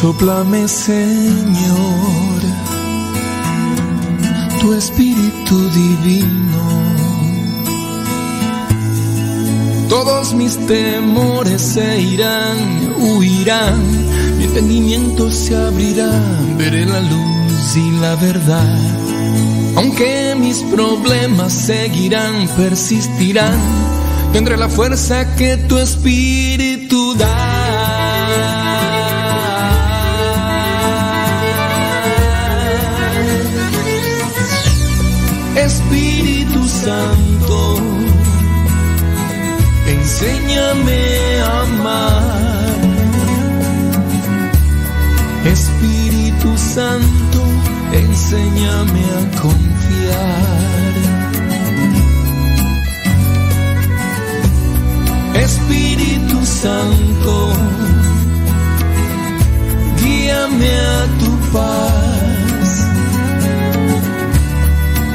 Soplame, Señor, tu espíritu divino. Todos mis temores se irán, huirán, mi entendimiento se abrirá, veré la luz y la verdad. Aunque mis problemas seguirán, persistirán, tendré la fuerza que tu espíritu da. Santo, enséñame a amar. Espíritu Santo, enséñame a confiar. Espíritu Santo, guíame a tu paz.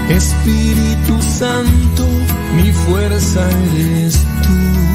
Espíritu Santo, mi fuerza eres tú.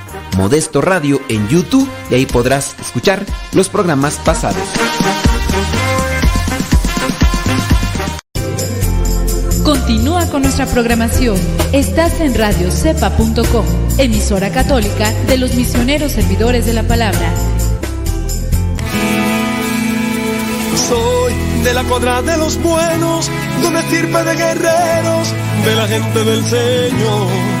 Modesto Radio en YouTube y ahí podrás escuchar los programas pasados. Continúa con nuestra programación. Estás en radiocepa.com, emisora católica de los misioneros servidores de la palabra. Soy de la cuadra de los buenos, de una estirpe de guerreros, de la gente del Señor.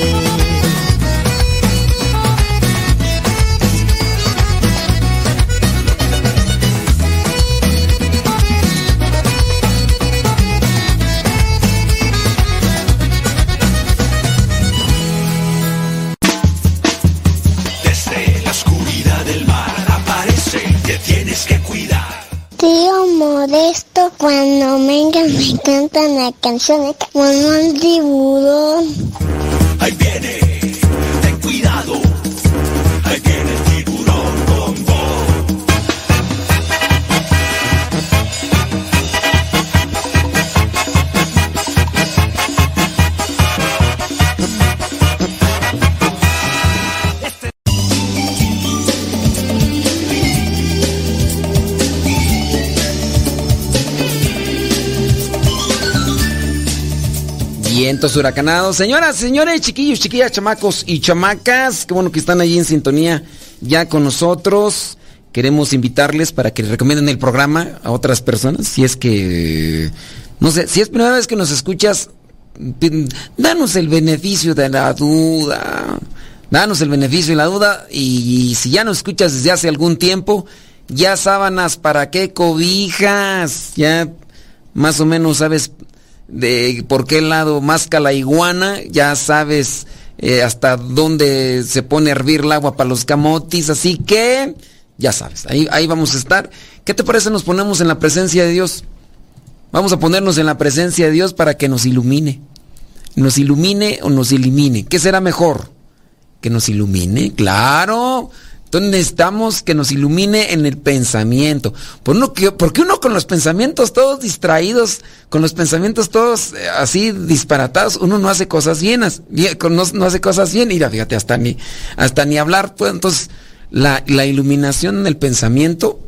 Cuando venga me cantan la canción como un tiburón. Ahí viene, ten cuidado, ahí viene Vientos huracanados. Señoras, señores, chiquillos, chiquillas, chamacos y chamacas, qué bueno que están allí en sintonía ya con nosotros. Queremos invitarles para que recomienden el programa a otras personas. Si es que, no sé, si es primera vez que nos escuchas, danos el beneficio de la duda. Danos el beneficio de la duda. Y, si ya nos escuchas desde hace algún tiempo, ya sábanas para qué cobijas. Ya más o menos sabes de por qué lado masca la iguana, ya sabes eh, hasta dónde se pone a hervir el agua para los camotis, así que ya sabes, ahí, ahí vamos a estar. ¿Qué te parece nos ponemos en la presencia de Dios? Vamos a ponernos en la presencia de Dios para que nos ilumine. Nos ilumine o nos elimine. ¿Qué será mejor? Que nos ilumine, claro. Entonces necesitamos que nos ilumine en el pensamiento. Por porque uno con los pensamientos todos distraídos, con los pensamientos todos eh, así disparatados, uno no hace cosas bienas, no, no, hace cosas bien. Mira, fíjate, hasta ni, hasta ni hablar. Pues, entonces, la, la iluminación en el pensamiento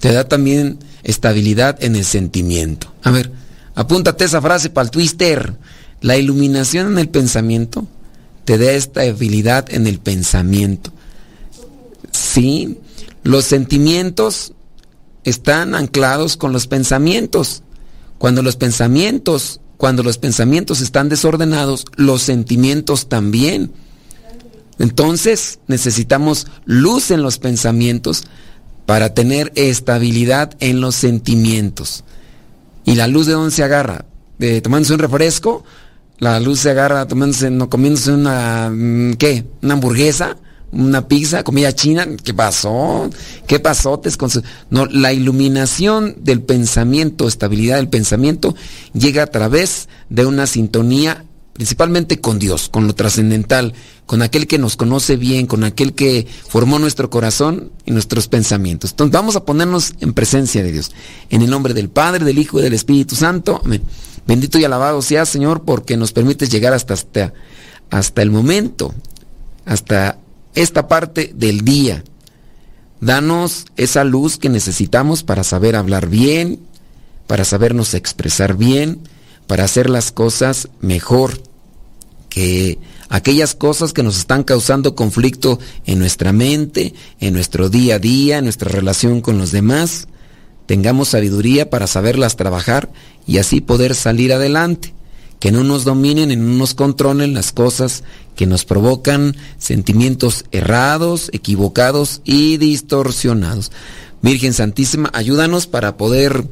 te da también estabilidad en el sentimiento. A ver, apúntate esa frase para el twister. La iluminación en el pensamiento te da estabilidad en el pensamiento. Sí, los sentimientos están anclados con los pensamientos. Cuando los pensamientos, cuando los pensamientos están desordenados, los sentimientos también. Entonces necesitamos luz en los pensamientos para tener estabilidad en los sentimientos. ¿Y la luz de dónde se agarra? ¿De tomándose un refresco? La luz se agarra tomándose, no comiéndose una, mm, ¿qué? ¿Una hamburguesa? Una pizza, comida china, ¿qué pasó? ¿Qué pasó? No, la iluminación del pensamiento, estabilidad del pensamiento, llega a través de una sintonía principalmente con Dios, con lo trascendental, con aquel que nos conoce bien, con aquel que formó nuestro corazón y nuestros pensamientos. Entonces vamos a ponernos en presencia de Dios. En el nombre del Padre, del Hijo y del Espíritu Santo. Amén. Bendito y alabado sea Señor porque nos permites llegar hasta, hasta el momento, hasta esta parte del día. Danos esa luz que necesitamos para saber hablar bien, para sabernos expresar bien, para hacer las cosas mejor. Que aquellas cosas que nos están causando conflicto en nuestra mente, en nuestro día a día, en nuestra relación con los demás, tengamos sabiduría para saberlas trabajar y así poder salir adelante que no nos dominen y no nos controlen las cosas que nos provocan sentimientos errados, equivocados y distorsionados. Virgen Santísima, ayúdanos para poder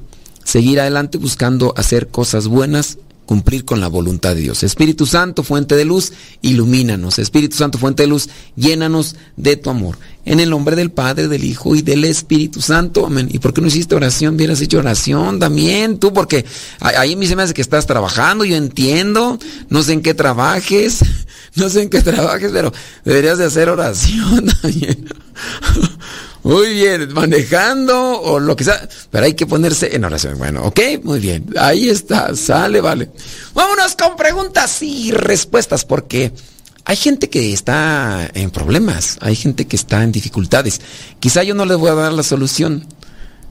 seguir adelante buscando hacer cosas buenas cumplir con la voluntad de Dios. Espíritu Santo, fuente de luz, ilumínanos. Espíritu Santo, fuente de luz, llénanos de tu amor. En el nombre del Padre, del Hijo y del Espíritu Santo. Amén. ¿Y por qué no hiciste oración? Hubieras hecho oración también, tú, porque ahí a mí se me hace que estás trabajando, yo entiendo, no sé en qué trabajes, no sé en qué trabajes, pero deberías de hacer oración también. Muy bien, manejando o lo que sea, pero hay que ponerse en oración. Bueno, ok, muy bien, ahí está, sale, vale. Vámonos con preguntas y respuestas porque hay gente que está en problemas, hay gente que está en dificultades. Quizá yo no les voy a dar la solución.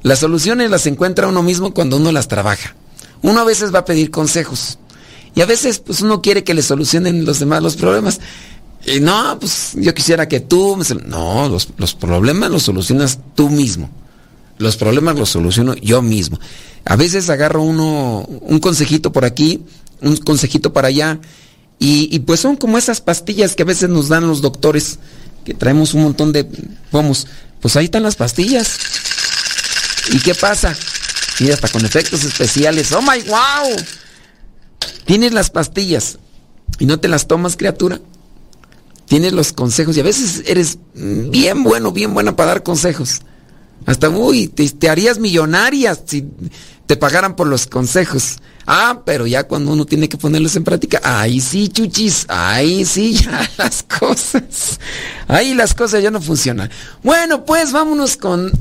Las soluciones las encuentra uno mismo cuando uno las trabaja. Uno a veces va a pedir consejos y a veces pues uno quiere que le solucionen los demás los problemas. Y no, pues yo quisiera que tú... No, los, los problemas los solucionas tú mismo. Los problemas los soluciono yo mismo. A veces agarro uno un consejito por aquí, un consejito para allá, y, pues son como esas pastillas que a veces nos dan los doctores, que traemos un montón de... Vamos, pues ahí están las pastillas. ¿Y qué pasa? Y hasta con efectos especiales. ¡Oh my wow! Tienes las pastillas y no te las tomas, criatura. Tienes los consejos y a veces eres bien bueno, bien buena para dar consejos. Hasta, uy, te, harías millonaria si te pagaran por los consejos. Ah, pero ya cuando uno tiene que ponerlos en práctica, ahí sí, chuchis, ahí sí, ya las cosas. Ahí las cosas ya no funcionan. Bueno, pues vámonos con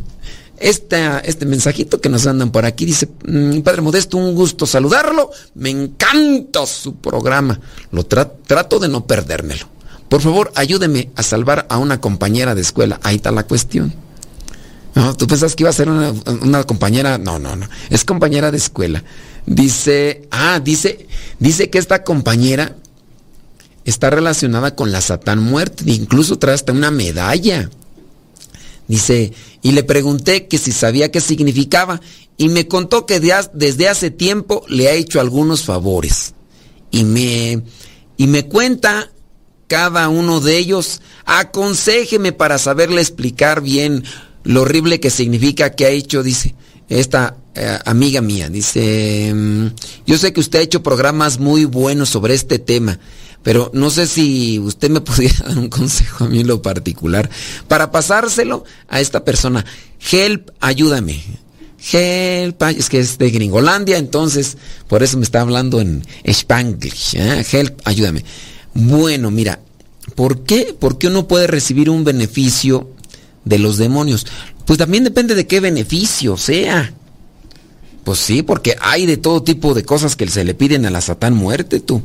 este mensajito que nos andan por aquí. Dice, mm, Padre Modesto, un gusto saludarlo. Me encanta su programa. Lo trato de no perdérmelo. Por favor, ayúdeme a salvar a una compañera de escuela. Ahí está la cuestión. No, tú pensás que iba a ser una, compañera. No, no, no. Es compañera de escuela. Dice, ah, dice, dice que esta compañera está relacionada con la Satán muerte. Incluso trae hasta una medalla. Dice, y le pregunté que si sabía qué significaba y me contó que desde hace tiempo le ha hecho algunos favores. Y me, y me cuenta cada uno de ellos, aconsejeme para saberle explicar bien lo horrible que significa que ha hecho, dice esta eh, amiga mía. Dice, mm, yo sé que usted ha hecho programas muy buenos sobre este tema pero no sé si usted me pudiera dar un consejo a mí en lo particular para pasárselo a esta persona. Help, ayúdame. Help, es que es de Gringolandia, entonces por eso me está hablando en Spanglish. ¿eh? Help, ayúdame. Bueno, mira, ¿por qué? ¿Por qué uno puede recibir un beneficio de los demonios? Pues también depende de qué beneficio sea. Pues sí, porque hay de todo tipo de cosas que se le piden a la Satán muerte, tú.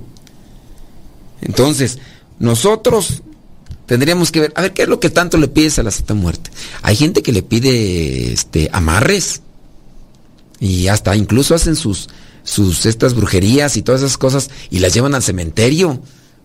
Entonces, nosotros tendríamos que ver, a ver, ¿qué es lo que tanto le pides a la Santa Muerte? Hay gente que le pide este amarres y hasta incluso hacen sus sus estas brujerías y todas esas cosas y las llevan al cementerio.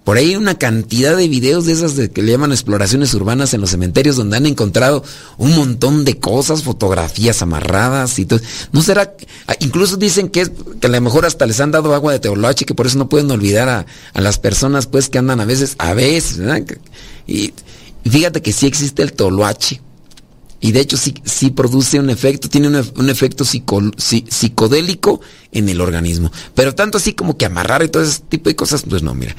Por ahí hay una cantidad de videos de esas que le llaman exploraciones urbanas en los cementerios donde han encontrado un montón de cosas, fotografías amarradas y todo. No será, ah, incluso dicen que, que a lo mejor hasta les han dado agua de teoloache que por eso no pueden olvidar a, las personas pues que andan a veces, a veces, Y, fíjate que sí existe el teoloache. Y de hecho sí, sí produce un efecto, tiene un, efecto psicodélico en el organismo. Pero tanto así como que amarrar y todo ese tipo de cosas, pues no, mira.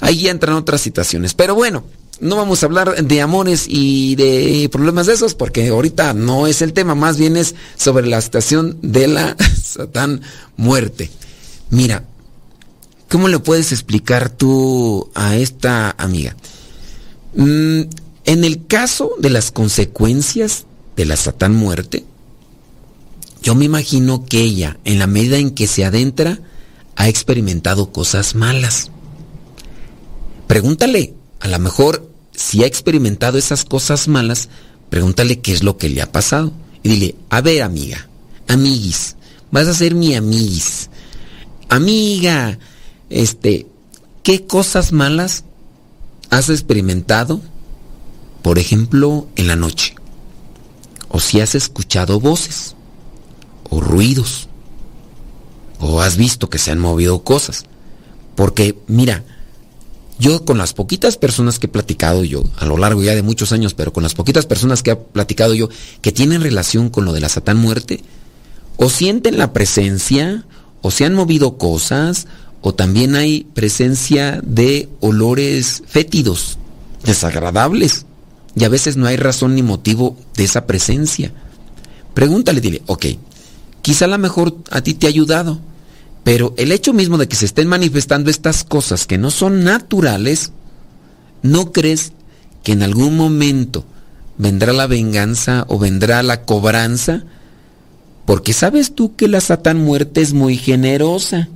Ahí entran otras situaciones. Pero bueno, no vamos a hablar de amores y de problemas de esos porque ahorita no es el tema, más bien es sobre la situación de la Satán muerte. Mira, ¿cómo le puedes explicar tú a esta amiga? Mm, en el caso de las consecuencias de la Satán muerte, yo me imagino que ella, en la medida en que se adentra, ha experimentado cosas malas pregúntale, a lo mejor si ha experimentado esas cosas malas, pregúntale qué es lo que le ha pasado. Y dile, a ver amiga, amiguis, vas a ser mi amiguis. Amiga, este, ¿qué cosas malas has experimentado? Por ejemplo, en la noche. O si has escuchado voces, o ruidos, o has visto que se han movido cosas. Porque, mira, yo con las poquitas personas que he platicado yo, a lo largo ya de muchos años, pero con las poquitas personas que he platicado yo, que tienen relación con lo de la Satán muerte, o sienten la presencia, o se han movido cosas, o también hay presencia de olores fétidos, desagradables, y a veces no hay razón ni motivo de esa presencia. Pregúntale, dile, ok, quizá a lo mejor a ti te ha ayudado, pero el hecho mismo de que se estén manifestando estas cosas que no son naturales, ¿no crees que en algún momento vendrá la venganza o vendrá la cobranza? Porque sabes tú que la Satán muerte es muy generosa,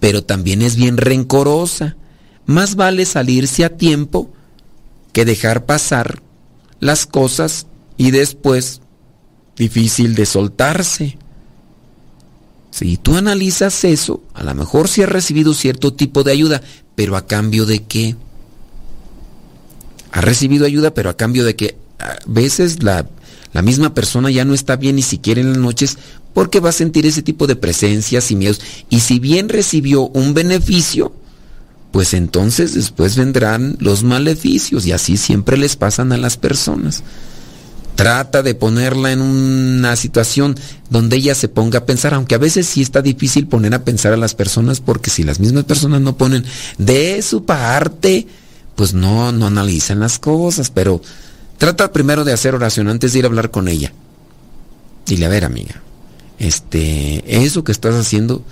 pero también es bien rencorosa. más vale salirse a tiempo que dejar pasar las cosas y después difícil de soltarse. Si tú analizas eso, a lo mejor sí has recibido cierto tipo de ayuda, pero a cambio de qué? Has recibido ayuda, pero a cambio de que a veces la, la misma persona ya no está bien ni siquiera en las noches porque va a sentir ese tipo de presencias y miedos. Y si bien recibió un beneficio, pues entonces después vendrán los maleficios y así siempre les pasan a las personas. Trata de ponerla en una situación donde ella se ponga a pensar, aunque a veces sí está difícil poner a pensar a las personas porque si las mismas personas no ponen de su parte, pues no, no analizan las cosas, pero trata primero de hacer oración antes de ir a hablar con ella. Dile, a ver amiga, este, eso que estás haciendo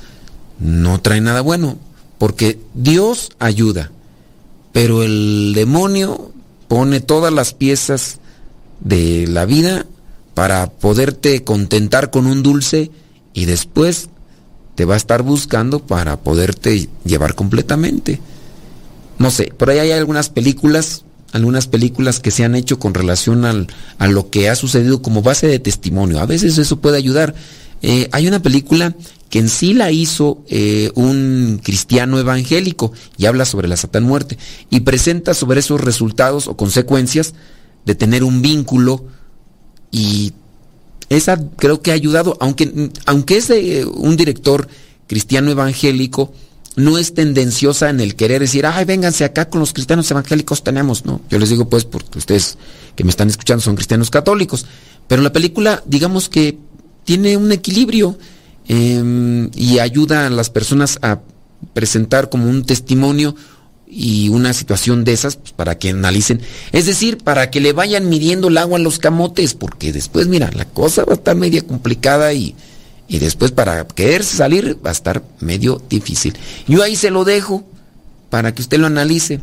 no trae nada bueno, porque Dios ayuda, pero el demonio pone todas las piezas de la vida para poderte contentar con un dulce y después te va a estar buscando para poderte llevar completamente. No sé, por ahí hay algunas películas, algunas películas que se han hecho con relación al, a lo que ha sucedido como base de testimonio. A veces eso puede ayudar. Eh, hay una película que en sí la hizo eh, un cristiano evangélico y habla sobre la Satán muerte y presenta sobre esos resultados o consecuencias de tener un vínculo y esa creo que ha ayudado, aunque, aunque es de un director cristiano evangélico, no es tendenciosa en el querer decir, ay, vénganse acá con los cristianos evangélicos tenemos, ¿no? Yo les digo pues porque ustedes que me están escuchando son cristianos católicos, pero la película digamos que tiene un equilibrio eh, y ayuda a las personas a presentar como un testimonio y una situación de esas pues, para que analicen. Es decir, para que le vayan midiendo el agua a los camotes, porque después, mira, la cosa va a estar media complicada y, y después para querer salir va a estar medio difícil. Yo ahí se lo dejo para que usted lo analice.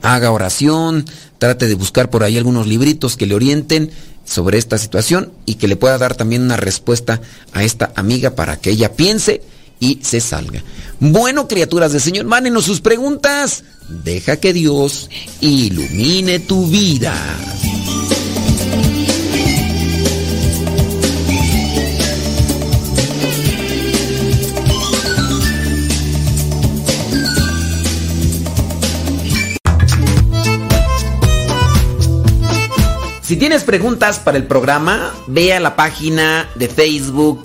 Haga oración, trate de buscar por ahí algunos libritos que le orienten sobre esta situación y que le pueda dar también una respuesta a esta amiga para que ella piense y se salga. Bueno, criaturas del Señor, mándenos sus preguntas. Deja que Dios ilumine tu vida. Si tienes preguntas para el programa, ve a la página de Facebook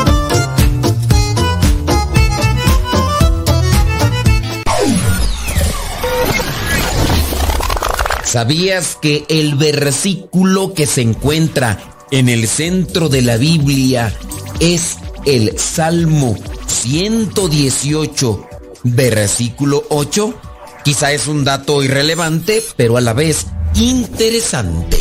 ¿Sabías que el versículo que se encuentra en el centro de la Biblia es el Salmo 118, versículo 8? Quizá es un dato irrelevante, pero a la vez interesante.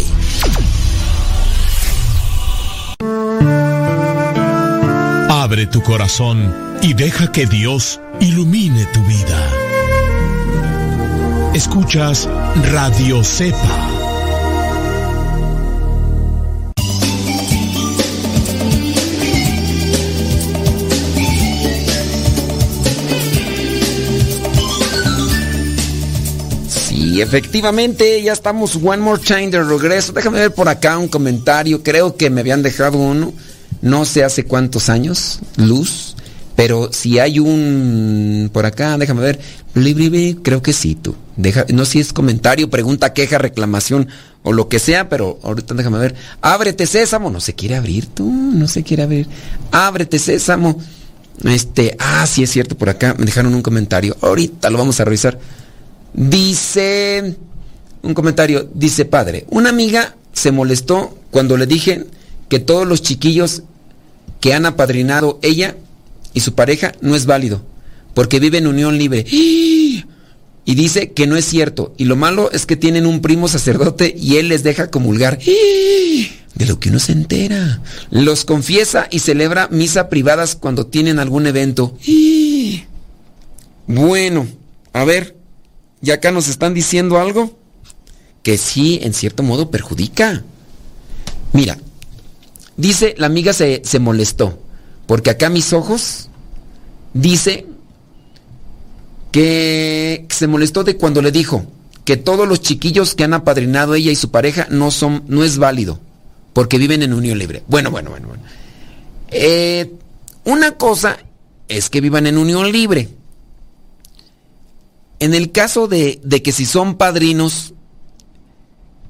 Abre tu corazón y deja que Dios ilumine tu vida. Escuchas Radio Cepa. Sí, efectivamente, ya estamos one more time de regreso. Déjame ver por acá un comentario. Creo que me habían dejado uno, no sé hace cuántos años, Luz. Pero si hay un por acá, déjame ver. Creo que sí, tú. Deja, no sé si es comentario, pregunta, queja, reclamación o lo que sea, pero ahorita déjame ver. Ábrete, sésamo. No se quiere abrir, tú. No se quiere abrir. Ábrete, sésamo. Este, ah, sí es cierto, por acá me dejaron un comentario. Ahorita lo vamos a revisar. Dice, un comentario, dice padre, una amiga se molestó cuando le dije que todos los chiquillos que han apadrinado ella y su pareja no es válido, porque vive en unión libre. Y dice que no es cierto. Y lo malo es que tienen un primo sacerdote y él les deja comulgar. de lo que uno se entera. Los confiesa y celebra misa privadas cuando tienen algún evento. Bueno, a ver, ¿y acá nos están diciendo algo? Que sí, en cierto modo, perjudica. Mira, dice, la amiga se, se molestó, porque acá mis ojos dice que se molestó de cuando le dijo que todos los chiquillos que han apadrinado ella y su pareja no son, no es válido, porque viven en unión libre. Bueno, bueno, bueno, bueno. Eh, una cosa es que vivan en unión libre. En el caso de, de que si son padrinos,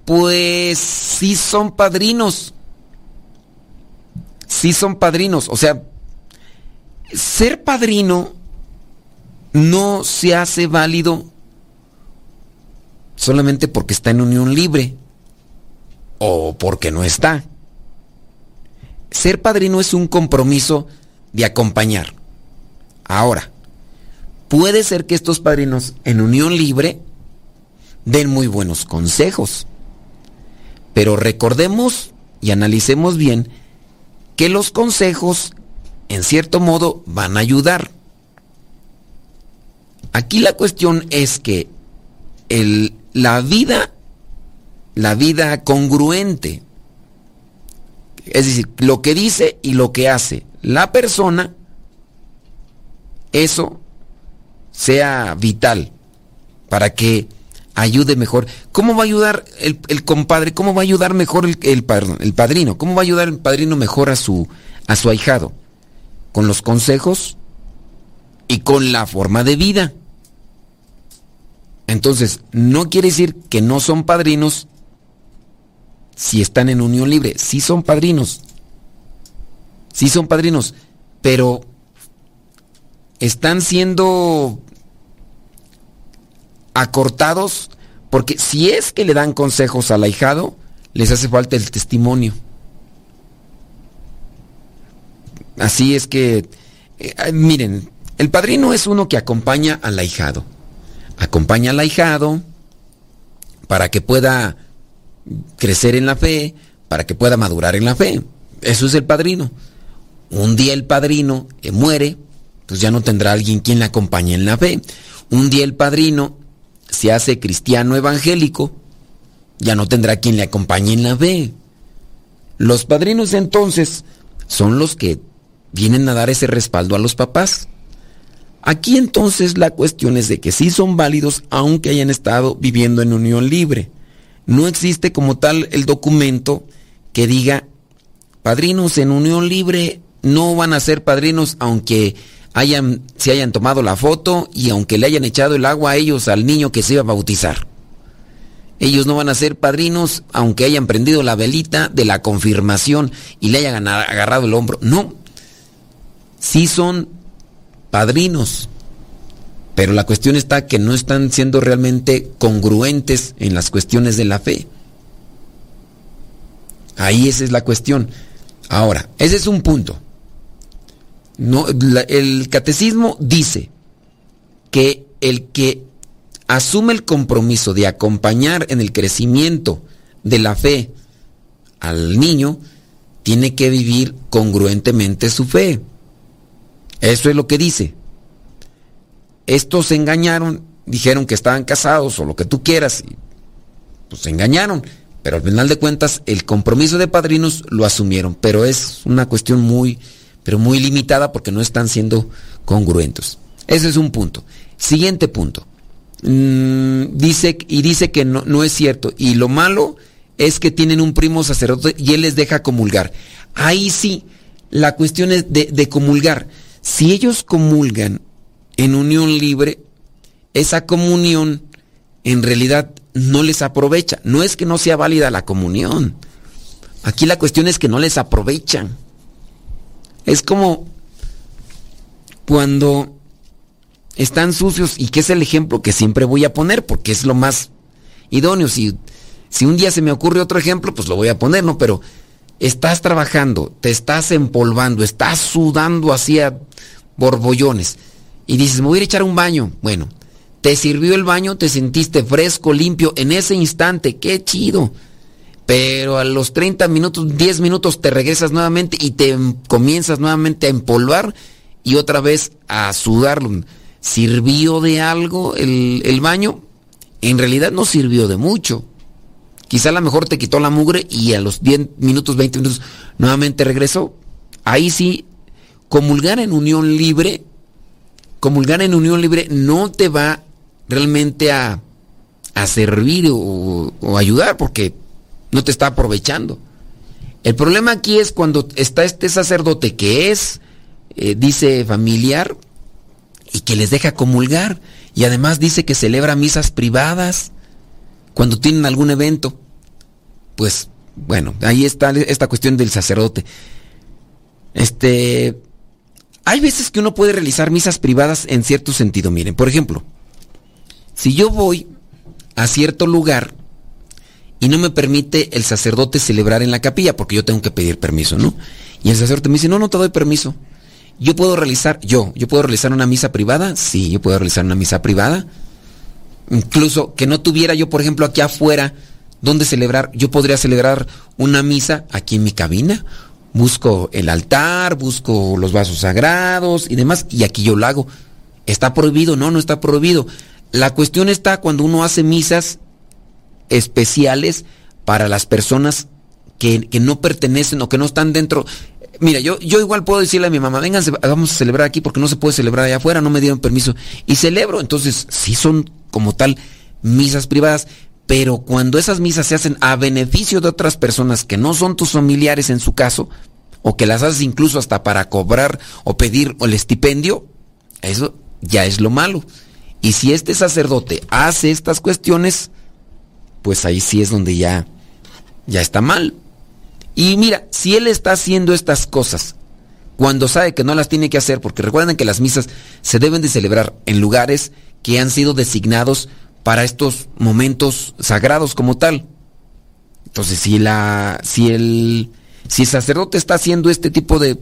pues sí son padrinos. Sí son padrinos. O sea, ser padrino no se hace válido solamente porque está en unión libre o porque no está. Ser padrino es un compromiso de acompañar. Ahora, puede ser que estos padrinos en unión libre den muy buenos consejos, pero recordemos y analicemos bien que los consejos en cierto modo van a ayudar. Aquí la cuestión es que el, la vida, la vida congruente, es decir, lo que dice y lo que hace la persona, eso sea vital para que ayude mejor. ¿Cómo va a ayudar el, compadre? ¿Cómo va a ayudar mejor el, el, el, padrino? ¿Cómo va a ayudar el padrino mejor a su, a su ahijado? Con los consejos y con la forma de vida. Entonces, no quiere decir que no son padrinos si están en unión libre. Sí son padrinos. Sí son padrinos. Pero están siendo acortados porque si es que le dan consejos al ahijado, les hace falta el testimonio. Así es que, eh, miren, el padrino es uno que acompaña al ahijado acompaña al ahijado para que pueda crecer en la fe, para que pueda madurar en la fe. Eso es el padrino. Un día el padrino eh, muere, pues ya no tendrá alguien quien le acompañe en la fe. Un día el padrino se hace cristiano evangélico, ya no tendrá quien le acompañe en la fe. Los padrinos entonces son los que vienen a dar ese respaldo a los papás. Aquí entonces la cuestión es de que sí son válidos aunque hayan estado viviendo en unión libre. No existe como tal el documento que diga padrinos en unión libre no van a ser padrinos aunque hayan, se hayan tomado la foto y aunque le hayan echado el agua a ellos al niño que se iba a bautizar. Ellos no van a ser padrinos aunque hayan prendido la velita de la confirmación y le hayan agarrado el hombro. No. Sí son padrinos. Pero la cuestión está que no están siendo realmente congruentes en las cuestiones de la fe. Ahí esa es la cuestión. Ahora, ese es un punto. No, el catecismo dice que el que asume el compromiso de acompañar en el crecimiento de la fe al niño, tiene que vivir congruentemente su fe. Eso es lo que dice. Estos se engañaron, dijeron que estaban casados o lo que tú quieras, pues se engañaron. Pero al final de cuentas, el compromiso de padrinos lo asumieron. Pero es una cuestión muy, pero muy limitada porque no están siendo congruentes. Ese es un punto. Siguiente punto. Mm, dice, y dice que no, no es cierto. Y lo malo es que tienen un primo sacerdote y él les deja comulgar. Ahí sí, la cuestión es de, de comulgar. Si ellos comulgan en unión libre, esa comunión en realidad no les aprovecha. No es que no sea válida la comunión. Aquí la cuestión es que no les aprovechan. Es como cuando están sucios y que es el ejemplo que siempre voy a poner porque es lo más idóneo. Si, si un día se me ocurre otro ejemplo, pues lo voy a poner, ¿no? Pero estás trabajando, te estás empolvando, estás sudando hacia borbollones y dices, me voy a echar un baño. Bueno, te sirvió el baño, te sentiste fresco, limpio en ese instante, qué chido. pero a los 30 minutos, 10 minutos te regresas nuevamente y te comienzas nuevamente a empolvar y otra vez a sudar. ¿Sirvió de algo el, el baño? En realidad no sirvió de mucho. Quizá a lo mejor te quitó la mugre y a los 10 minutos, 20 minutos nuevamente regresó. Ahí sí, comulgar en unión libre, comulgar en unión libre no te va realmente a, a servir o, ayudar porque no te está aprovechando. El problema aquí es cuando está este sacerdote que es, eh, dice familiar, y que les deja comulgar, y además dice que celebra misas privadas cuando tienen algún evento. Pues, bueno, ahí está esta cuestión del sacerdote. Este, hay veces que uno puede realizar misas privadas en cierto sentido. Miren, por ejemplo, si yo voy a cierto lugar y no me permite el sacerdote celebrar en la capilla, porque yo tengo que pedir permiso, ¿no? Y el sacerdote me dice, no, no te doy permiso. Yo puedo realizar, yo, yo puedo realizar una misa privada, sí, yo puedo realizar una misa privada. Incluso que no tuviera yo, por ejemplo, aquí afuera donde celebrar, yo podría celebrar una misa aquí en mi cabina. Busco el altar, busco los vasos sagrados y demás, y aquí yo lo hago. ¿Está prohibido? No, no está prohibido. La cuestión está cuando uno hace misas especiales para las personas que, no pertenecen o que no están dentro. Mira, yo, yo igual puedo decirle a mi mamá, vénganse, vamos a celebrar aquí porque no se puede celebrar allá afuera, no me dieron permiso. Y celebro, entonces sí son como tal misas privadas, pero cuando esas misas se hacen a beneficio de otras personas que no son tus familiares en su caso, o que las haces incluso hasta para cobrar o pedir el estipendio, eso ya es lo malo. Y si este sacerdote hace estas cuestiones, pues ahí sí es donde ya, ya está mal. Y mira, si él está haciendo estas cosas cuando sabe que no las tiene que hacer, porque recuerden que las misas se deben de celebrar en lugares que han sido designados para estos momentos sagrados como tal. Entonces, si la si el si el sacerdote está haciendo este tipo de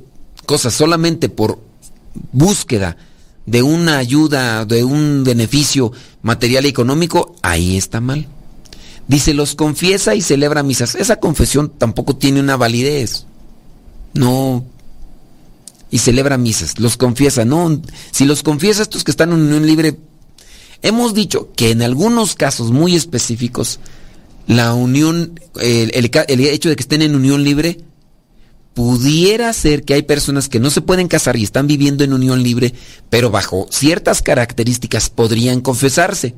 cosas solamente por búsqueda de una ayuda, de un beneficio material y económico, ahí está mal. Dice, los confiesa y celebra misas. Esa confesión tampoco tiene una validez. No. Y celebra misas. Los confiesa. No. Si los confiesa estos que están en unión libre, hemos dicho que en algunos casos muy específicos, la unión, el, el hecho de que estén en unión libre, pudiera ser que hay personas que no se pueden casar y están viviendo en unión libre, pero bajo ciertas características podrían confesarse.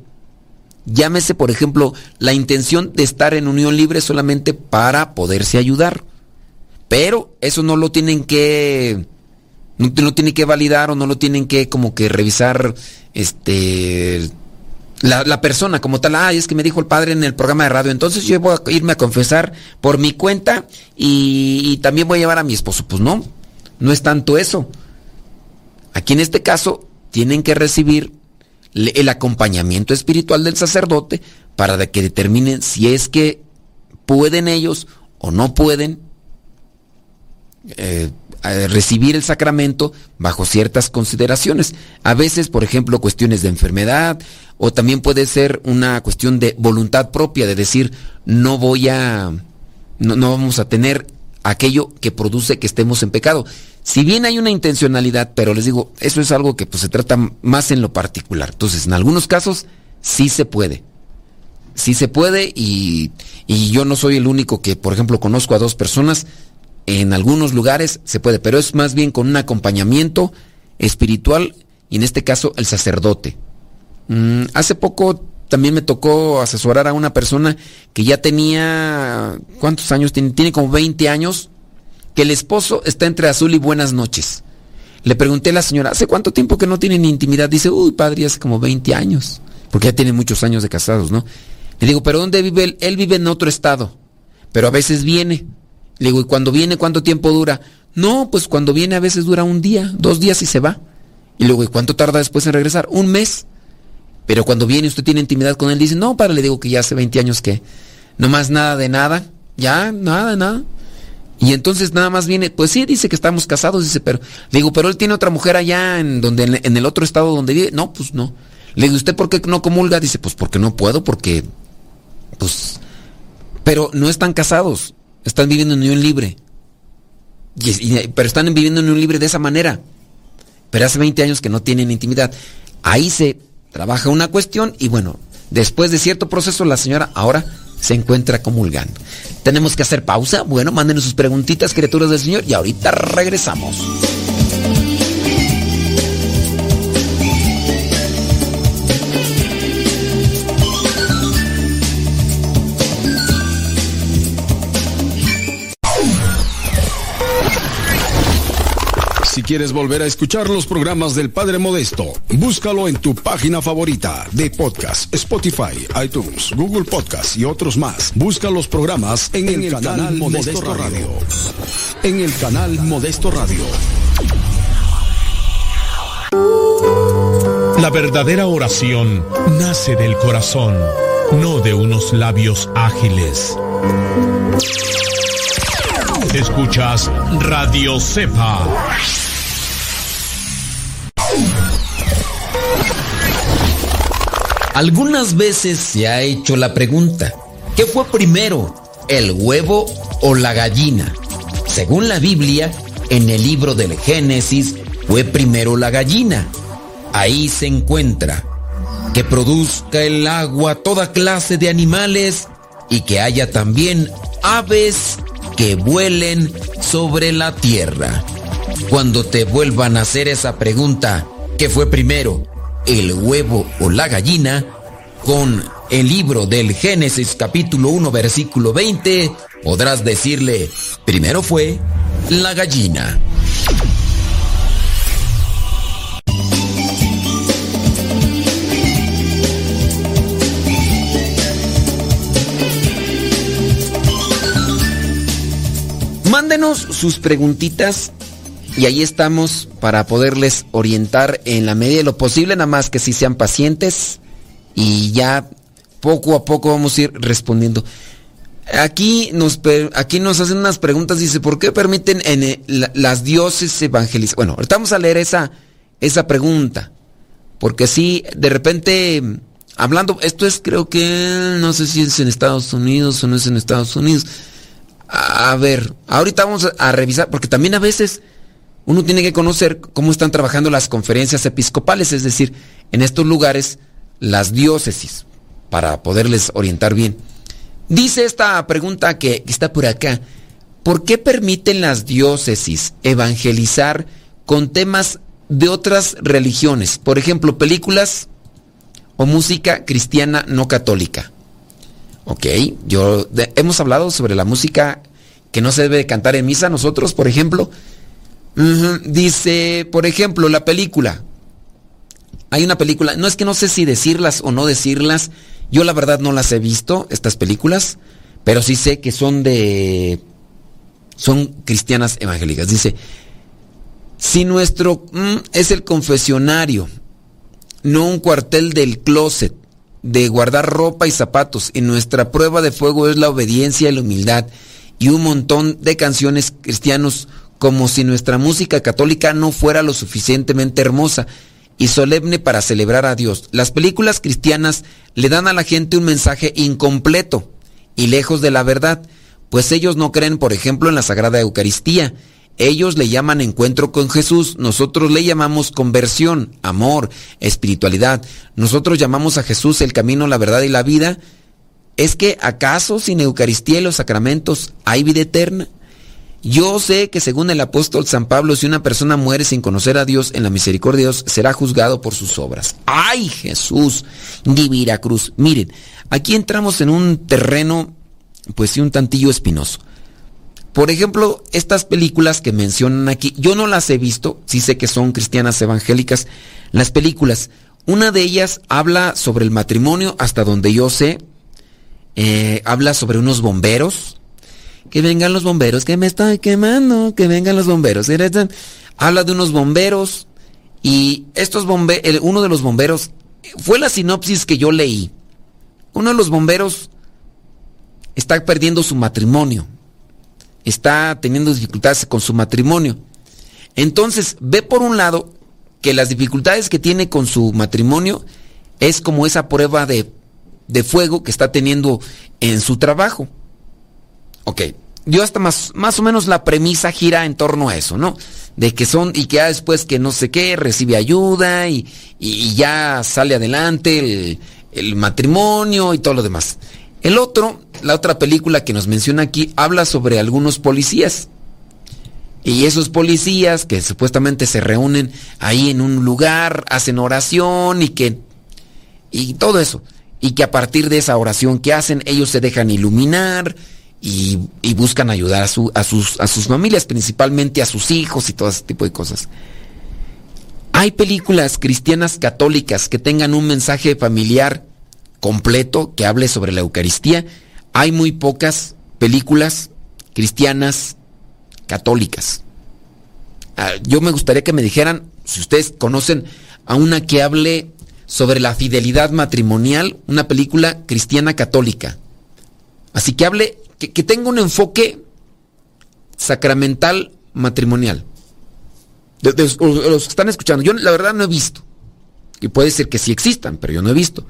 Llámese, por ejemplo, la intención de estar en unión libre solamente para poderse ayudar. Pero eso no lo tienen que no, lo tienen que validar o no lo tienen que como que revisar este la, persona como tal, ay, es que me dijo el padre en el programa de radio, entonces yo voy a irme a confesar por mi cuenta y, y, también voy a llevar a mi esposo. Pues no, no es tanto eso. Aquí en este caso tienen que recibir el acompañamiento espiritual del sacerdote para que determinen si es que pueden ellos o no pueden eh, recibir el sacramento bajo ciertas consideraciones. A veces, por ejemplo, cuestiones de enfermedad o también puede ser una cuestión de voluntad propia, de decir, no voy a, no, no vamos a tener aquello que produce que estemos en pecado. Si bien hay una intencionalidad, pero les digo, eso es algo que pues, se trata más en lo particular. Entonces, en algunos casos sí se puede. Sí se puede y, y yo no soy el único que, por ejemplo, conozco a dos personas. En algunos lugares se puede, pero es más bien con un acompañamiento espiritual y en este caso el sacerdote. Mm, hace poco también me tocó asesorar a una persona que ya tenía, ¿cuántos años tiene? Tiene como 20 años que el esposo está entre azul y buenas noches. Le pregunté a la señora, ¿hace cuánto tiempo que no tienen intimidad? Dice, uy, padre, hace como 20 años, porque ya tiene muchos años de casados, ¿no? Le digo, ¿pero dónde vive él? Él vive en otro estado, pero a veces viene. Le digo, ¿y cuando viene cuánto tiempo dura? No, pues cuando viene a veces dura un día, dos días y se va. Y luego, ¿y cuánto tarda después en regresar? Un mes. Pero cuando viene usted tiene intimidad con él, dice, no, padre, le digo que ya hace 20 años que no más nada de nada, ya, nada, nada. Y entonces nada más viene, pues sí, dice que estamos casados, dice, pero, le digo, pero él tiene otra mujer allá en donde, en el otro estado donde vive. No, pues no. Le digo, ¿usted por qué no comulga? Dice, pues porque no puedo, porque, pues, pero no están casados, están viviendo en unión libre. pero están viviendo en unión libre de esa manera. Pero hace 20 años que no tienen intimidad. Ahí se trabaja una cuestión y bueno, después de cierto proceso la señora ahora se encuentra comulgando. Tenemos que hacer pausa. Bueno, mándenos sus preguntitas, criaturas del Señor, y ahorita regresamos. Si quieres volver a escuchar los programas del Padre Modesto, búscalo en tu página favorita de podcast, Spotify, iTunes, Google Podcast y otros más. Busca los programas en, el, canal, Modesto, Radio. En el canal Modesto Radio. La verdadera oración nace del corazón, no de unos labios ágiles. Escuchas Radio Cepa. Algunas veces se ha hecho la pregunta, ¿qué fue primero, el huevo o la gallina? Según la Biblia, en el libro del Génesis fue primero la gallina. Ahí se encuentra que produzca el agua toda clase de animales y que haya también aves que vuelen sobre la tierra. Cuando te vuelvan a hacer esa pregunta, ¿qué fue primero, el huevo o la gallina? Con el libro del Génesis capítulo 1 versículo 20, podrás decirle, primero fue la gallina. Mándenos sus preguntitas y ahí estamos para poderles orientar en la medida de lo posible, nada más que si sean pacientes y ya poco a poco vamos a ir respondiendo. Aquí nos, aquí nos hacen unas preguntas, dice, ¿por qué permiten en las dioses evangelizar? Bueno, ahorita vamos a leer esa, esa pregunta, porque si de repente, hablando, esto es creo que, no sé si es en Estados Unidos o no es en Estados Unidos, a ver, ahorita vamos a revisar, porque también a veces uno tiene que conocer cómo están trabajando las conferencias episcopales, es decir, en estos lugares, las diócesis, para poderles orientar bien. Dice esta pregunta que está por acá, ¿por qué permiten las diócesis evangelizar con temas de otras religiones? Por ejemplo, películas o música cristiana no católica. Ok, yo hemos hablado sobre la música que no se debe cantar en misa nosotros, por ejemplo. Dice, por ejemplo, la película. Hay una película, no es que no sé si decirlas o no decirlas. Yo la verdad no las he visto, estas películas, pero sí sé que son de... son cristianas evangélicas. Dice, si nuestro mm, es el confesionario, no un cuartel del closet, de guardar ropa y zapatos. Y nuestra prueba de fuego es la obediencia y la humildad. Y un montón de canciones cristianos como si nuestra música católica no fuera lo suficientemente hermosa y solemne para celebrar a Dios. Las películas cristianas le dan a la gente un mensaje incompleto y lejos de la verdad, pues ellos no creen, por ejemplo, en la Sagrada Eucaristía ellos le llaman encuentro con Jesús, nosotros le llamamos conversión, amor, espiritualidad. Nosotros llamamos a Jesús el camino, la verdad y la vida. ¿Es que acaso sin Eucaristía y los sacramentos hay vida eterna? Yo sé que según el apóstol San Pablo, si una persona muere sin conocer a Dios en la misericordia de Dios, será juzgado por sus obras. ¡Ay, Jesús! Divina cruz. Miren, aquí entramos en un terreno, pues sí, un tantillo espinoso. Por ejemplo, estas películas que mencionan aquí, yo no las he visto, sí sé que son cristianas evangélicas, las películas. Una de ellas habla sobre el matrimonio, hasta donde yo sé, eh, habla sobre unos bomberos. Que vengan los bomberos, que me estoy quemando, que vengan los bomberos. Habla de unos bomberos y estos bomberos, uno de los bomberos, fue la sinopsis que yo leí. Uno de los bomberos está perdiendo su matrimonio está teniendo dificultades con su matrimonio. Entonces, ve por un lado que las dificultades que tiene con su matrimonio es como esa prueba de, de fuego que está teniendo en su trabajo. Yo hasta más, más o menos la premisa gira en torno a eso, ¿no? De que son, y que ya después que no sé qué, recibe ayuda y, y ya sale adelante el, el matrimonio y todo lo demás. El otro, la otra película que nos menciona aquí, habla sobre algunos policías. Y esos policías que supuestamente se reúnen ahí en un lugar, hacen oración y que... Y todo eso. Y que a partir de esa oración que hacen, ellos se dejan iluminar y, buscan ayudar a, su, a, sus, a sus familias, principalmente a sus hijos y todo ese tipo de cosas. Hay películas cristianas católicas que tengan un mensaje familiar completo que hable sobre la Eucaristía. Hay muy pocas películas cristianas católicas. Ah, yo me gustaría que me dijeran, si ustedes conocen a una que hable sobre la fidelidad matrimonial, una película cristiana católica. Así que hable, que, tenga un enfoque sacramental matrimonial. Los que están escuchando, yo la verdad no he visto. Y puede ser que sí existan, pero yo no he visto.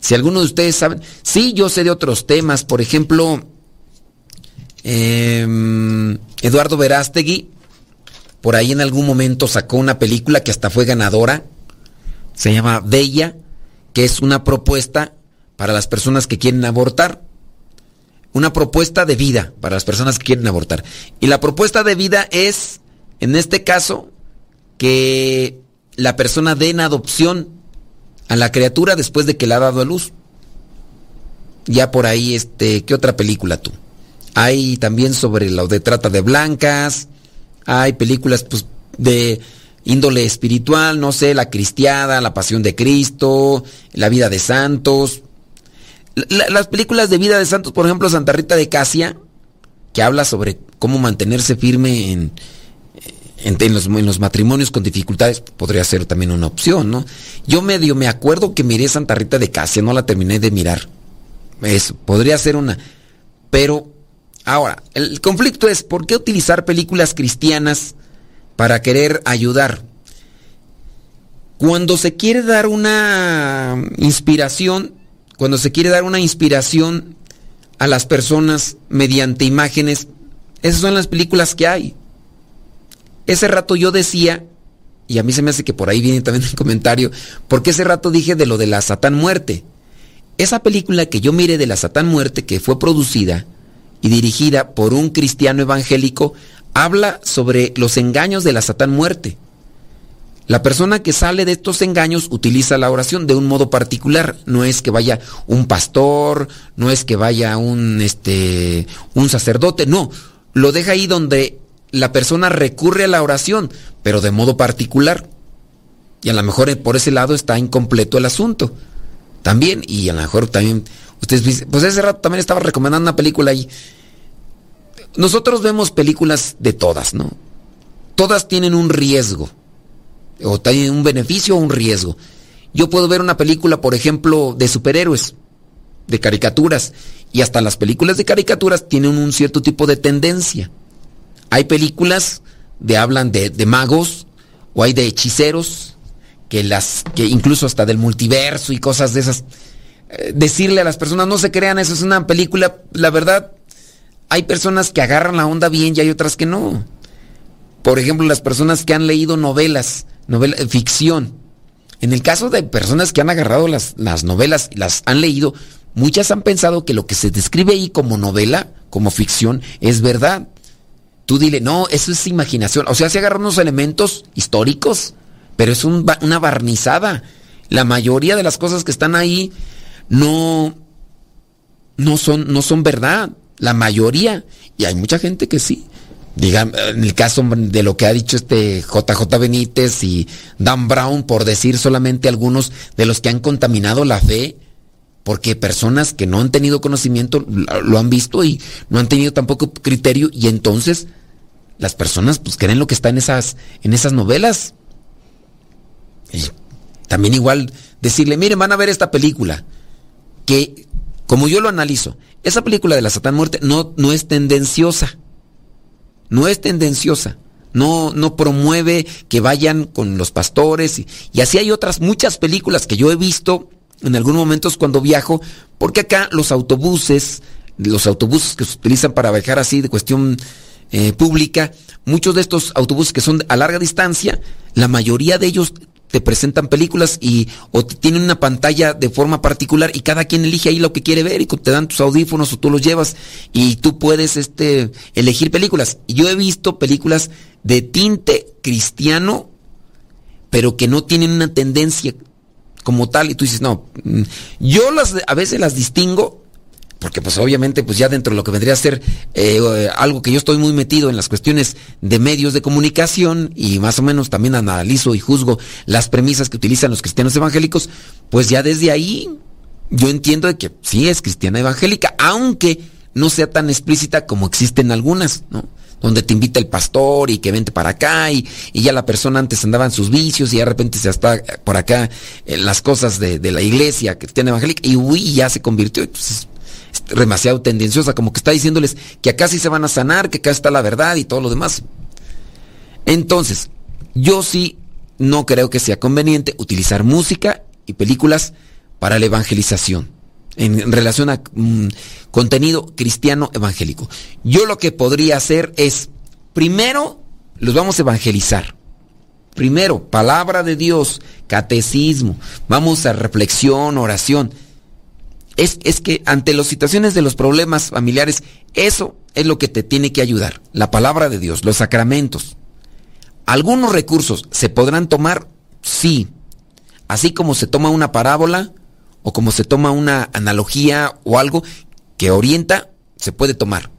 Si alguno de ustedes saben, sí, yo sé de otros temas, por ejemplo, em, Eduardo Verástegui, por ahí en algún momento sacó una película que hasta fue ganadora, se llama Bella, que es una propuesta para las personas que quieren abortar. Una propuesta de vida para las personas que quieren abortar. Y la propuesta de vida es, en este caso, que la persona dé adopción a la criatura después de que la ha dado a luz. Ya por ahí, este, ¿qué otra película tú? Hay también sobre lo de trata de blancas, hay películas pues, de índole espiritual, no sé, la cristiada, la pasión de Cristo, la vida de santos. La- las películas de vida de santos, por ejemplo, Santa Rita de Casia, que habla sobre cómo mantenerse firme en, en, los, en los matrimonios con dificultades, podría ser también una opción, ¿no? Yo medio me acuerdo que miré Santa Rita de Casia, no la terminé de mirar. Eso, podría ser una. Pero, ahora, el conflicto es, ¿por qué utilizar películas cristianas para querer ayudar? Cuando se quiere dar una inspiración, cuando se quiere dar una inspiración a las personas mediante imágenes, esas son las películas que hay. Ese rato yo decía, y a mí se me hace que por ahí viene también el comentario, porque ese rato dije de lo de la Satán Muerte. Esa película que yo miré de la Satán Muerte, que fue producida y dirigida por un cristiano evangélico, habla sobre los engaños de la Satán Muerte. La persona que sale de estos engaños utiliza la oración de un modo particular. No es que vaya un pastor, no es que vaya un, este, un sacerdote, no. Lo deja ahí donde la persona recurre a la oración, pero de modo particular. Y a lo mejor por ese lado está incompleto el asunto. También, y a lo mejor también, ustedes dicen, pues ese rato también estaba recomendando una película ahí. Nosotros vemos películas de todas, ¿no? Todas tienen un riesgo o tiene un beneficio o un riesgo. Yo puedo ver una película, por ejemplo, de superhéroes, de caricaturas, y hasta las películas de caricaturas tienen un cierto tipo de tendencia. Hay películas de hablan de, magos o hay de hechiceros que las que incluso hasta del multiverso y cosas de esas. Eh, decirle a las personas no se crean, eso es una película, la verdad hay personas que agarran la onda bien y hay otras que no. Por ejemplo, las personas que han leído novelas, novela, eh, ficción. En el caso de personas que han agarrado las, las novelas y las han leído, muchas han pensado que lo que se describe ahí como novela, como ficción, es verdad. Tú dile, no, eso es imaginación. O sea, se agarran unos elementos históricos, pero es una barnizada. La mayoría de las cosas que están ahí no, no son, no son verdad. La mayoría. Y hay mucha gente que sí. Diga, en el caso de lo que ha dicho este JJ Benítez y Dan Brown, por decir solamente algunos de los que han contaminado la fe, porque personas que no han tenido conocimiento lo lo han visto y no han tenido tampoco criterio, y entonces las personas pues creen lo que está en esas, en esas novelas. Y también igual decirle, miren, van a ver esta película, que como yo lo analizo, esa película de la Satán Muerte no, no es tendenciosa no es tendenciosa, no, no promueve que vayan con los pastores y, así hay otras muchas películas que yo he visto en algunos momentos cuando viajo, porque acá los autobuses, los autobuses que se utilizan para viajar así de cuestión eh, pública, muchos de estos autobuses que son a larga distancia, la mayoría de ellos te presentan películas y o tienen una pantalla de forma particular y cada quien elige ahí lo que quiere ver y te dan tus audífonos o tú los llevas y tú puedes este elegir películas. Yo he visto películas de tinte cristiano pero que no tienen una tendencia como tal y tú dices, "No, mm, yo las a veces las distingo porque pues obviamente pues ya dentro de lo que vendría a ser eh, algo que yo estoy muy metido en las cuestiones de medios de comunicación y más o menos también analizo y juzgo las premisas que utilizan los cristianos evangélicos, pues ya desde ahí yo entiendo de que sí es cristiana evangélica, aunque no sea tan explícita como existen algunas, ¿no? Donde te invita el pastor y que vente para acá y, ya la persona antes andaba en sus vicios y de repente se está por acá en las cosas de, la iglesia cristiana evangélica y uy, ya se convirtió. Entonces, demasiado tendenciosa, como que está diciéndoles que acá sí se van a sanar, que acá está la verdad y todo lo demás. Entonces, yo sí no creo que sea conveniente utilizar música y películas para la evangelización en relación a mm, contenido cristiano evangélico. Yo lo que podría hacer es, primero, los vamos a evangelizar. Primero, palabra de Dios, catecismo, vamos a reflexión, oración es, que ante las situaciones de los problemas familiares, eso es lo que te tiene que ayudar. La palabra de Dios, los sacramentos. Algunos recursos se podrán tomar, sí. Así como se toma una parábola o como se toma una analogía o algo que orienta, se puede tomar.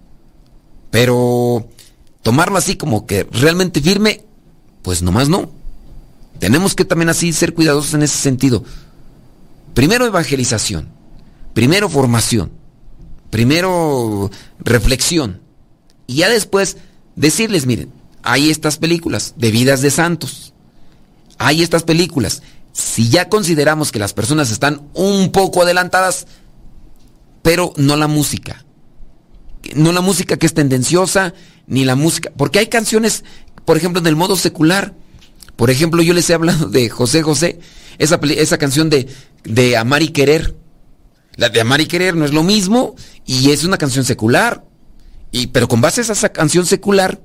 Pero tomarlo así como que realmente firme, pues nomás no. Tenemos que también así ser cuidadosos en ese sentido. Primero evangelización Primero formación, primero reflexión y ya después decirles, miren, hay estas películas de vidas de santos, hay estas películas. Si ya consideramos que las personas están un poco adelantadas, pero no la música, no la música que es tendenciosa, ni la música, porque hay canciones, por ejemplo, en el modo secular. Por ejemplo, yo les he hablado de José José, esa, esa canción de, de Amar y Querer. La de Amar y Querer no es lo mismo y es una canción secular. Y, pero con base a esa canción secular,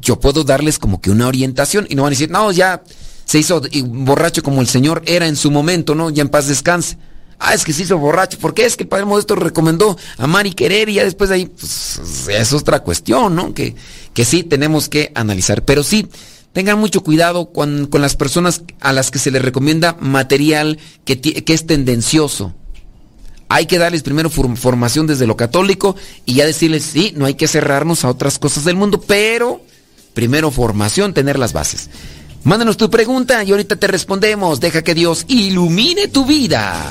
yo puedo darles como que una orientación y no van a decir, no, ya se hizo borracho como el Señor era en su momento, ¿no? Ya en paz descanse. Ah, es que se hizo borracho. ¿Por qué? Es que el Padre Modesto recomendó amar y querer y ya después de ahí, pues, es otra cuestión, ¿no? Que, que sí tenemos que analizar. Pero sí, Tengan mucho cuidado con, las personas a las que se les recomienda material que, que es tendencioso. Hay que darles primero formación desde lo católico y ya decirles, sí, no hay que cerrarnos a otras cosas del mundo, pero primero formación, tener las bases. Mándanos tu pregunta y ahorita te respondemos. Deja que Dios ilumine tu vida.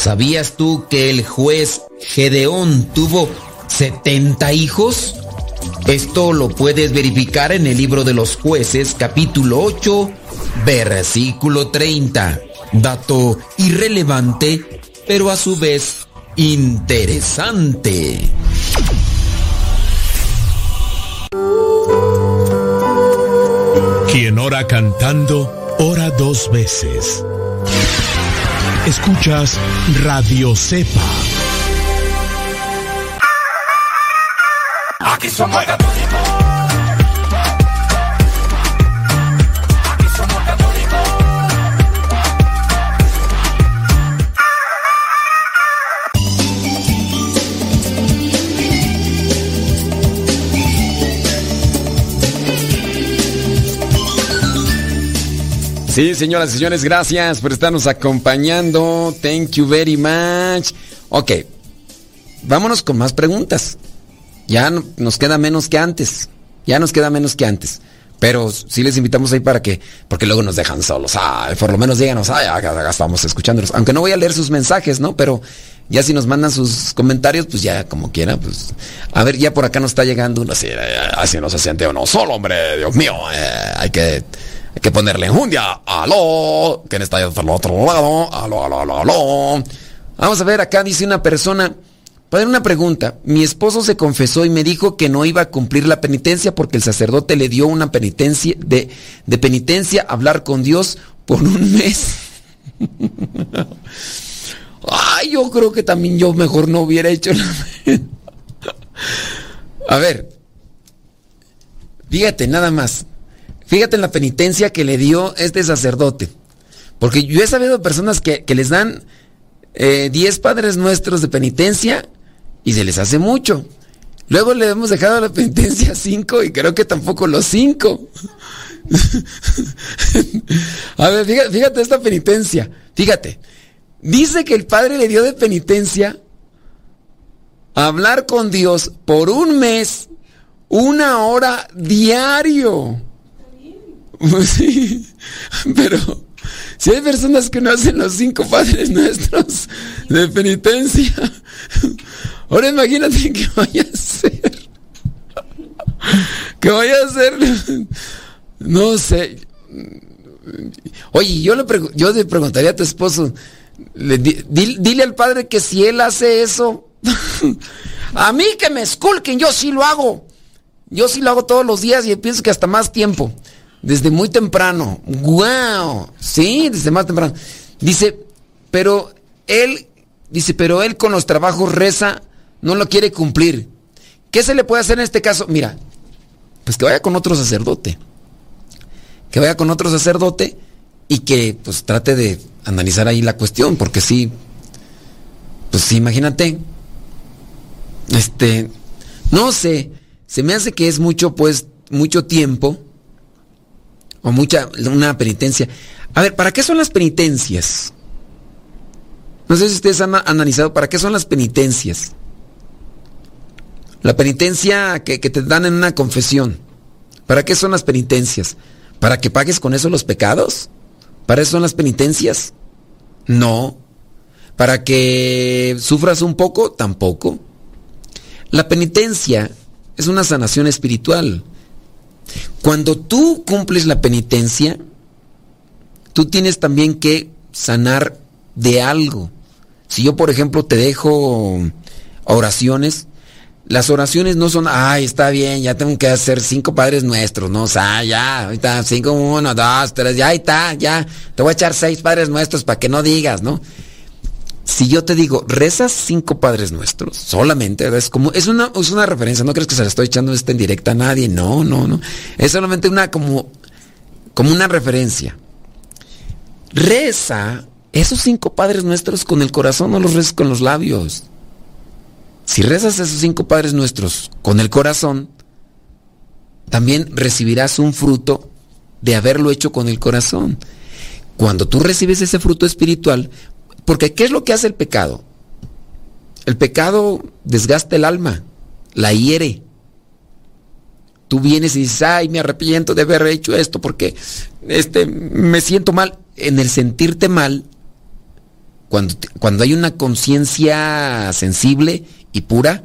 ¿Sabías tú que el juez Gedeón tuvo 70 hijos? Esto lo puedes verificar en el libro de los jueces capítulo 8 versículo 30. Dato irrelevante, pero a su vez interesante. Quien ora cantando, ora dos veces. Escuchas Radio Cepa. Aquí somos Sí, señoras y señores, gracias por estarnos acompañando. Thank you very much. Ok, vámonos con más preguntas. Ya nos queda menos que antes. Ya nos queda menos que antes. Pero sí les invitamos ahí para que, porque luego nos dejan solos. Ah, por lo menos díganos, ay, acá estamos escuchándolos. Aunque no voy a leer sus mensajes, ¿no? Pero ya si nos mandan sus comentarios, pues ya como quiera, pues. A ver, ya por acá nos está llegando uno así, así no se siente uno solo, hombre, Dios mío. Eh, hay que, hay que ponerle enjundia. Aló, ¿quién está al otro lado? Aló, aló, aló, aló. Vamos a ver, acá dice una persona. Padre, una pregunta. Mi esposo se confesó y me dijo que no iba a cumplir la penitencia porque el sacerdote le dio una penitencia de, de penitencia hablar con Dios por un mes. Ay, yo creo que también yo mejor no hubiera hecho la... A ver, fíjate nada más. Fíjate en la penitencia que le dio este sacerdote. Porque yo he sabido personas que, les dan 10 eh, padres nuestros de penitencia y se les hace mucho. Luego le hemos dejado la penitencia cinco y creo que tampoco los cinco. A ver, fíjate, esta penitencia. Fíjate. Dice que el padre le dio de penitencia hablar con Dios por un mes, una hora diario. Sí, pero si hay personas que no hacen los cinco padres nuestros de penitencia, Ahora imagínate que vaya a ser. Que vaya a ser. No sé. Oye, yo le, yo le preguntaría a tu esposo. dile al padre que si él hace eso. a mí que me esculquen, yo sí lo hago. Yo sí lo hago todos los días y pienso que hasta más tiempo. Desde muy temprano. ¡Wow! Sí, desde más temprano. Dice, pero él, dice, pero él con los trabajos reza no lo quiere cumplir. ¿Qué se le puede hacer en este caso? Mira, pues que vaya con otro sacerdote. Que vaya con otro sacerdote y que pues trate de analizar ahí la cuestión, porque sí, pues sí, imagínate. Este, no sé, se me hace que es mucho, pues, mucho tiempo o mucha, una penitencia. A ver, ¿para qué son las penitencias? No sé si ustedes han analizado para qué son las penitencias. La penitencia que, te dan en una confesión. ¿Para qué son las penitencias? ¿Para que pagues con eso los pecados? ¿Para eso son las penitencias? No. ¿Para que sufras un poco? Tampoco. La penitencia es una sanación espiritual. Cuando tú cumples la penitencia, tú tienes también que sanar de algo. Si yo, por ejemplo, te dejo oraciones, las oraciones no son, ay, está bien, ya tengo que hacer cinco padres nuestros, no, o sea, ya, ahorita cinco, uno, dos, tres, ya está, ya, te voy a echar seis padres nuestros para que no digas, ¿no? Si yo te digo, rezas cinco padres nuestros, solamente, es como, es una, es una referencia, no crees que se la estoy echando esta en directa a nadie, no, no, no, es solamente una, como, como una referencia. Reza esos cinco padres nuestros con el corazón, no los rezas con los labios. Si rezas esos cinco Padres Nuestros con el corazón, también recibirás un fruto de haberlo hecho con el corazón. Cuando tú recibes ese fruto espiritual, porque ¿qué es lo que hace el pecado? El pecado desgasta el alma, la hiere. Tú vienes y dices, ay, me arrepiento de haber hecho esto porque este, me siento mal. En el sentirte mal, cuando, cuando hay una conciencia sensible, y pura.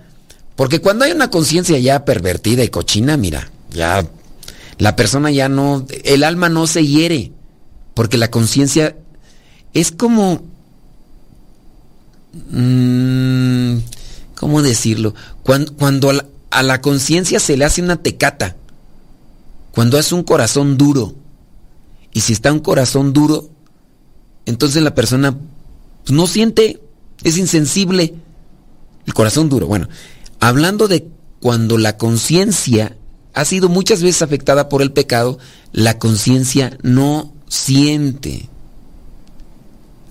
Porque cuando hay una conciencia ya pervertida y cochina, mira, ya la persona ya no, el alma no se hiere, porque la conciencia es como, mmm, ¿cómo decirlo? Cuando, a la, conciencia se le hace una tecata, cuando es un corazón duro, y si está un corazón duro, entonces la persona no siente, es insensible el corazón duro. Bueno, hablando de cuando la conciencia ha sido muchas veces afectada por el pecado, la conciencia no siente.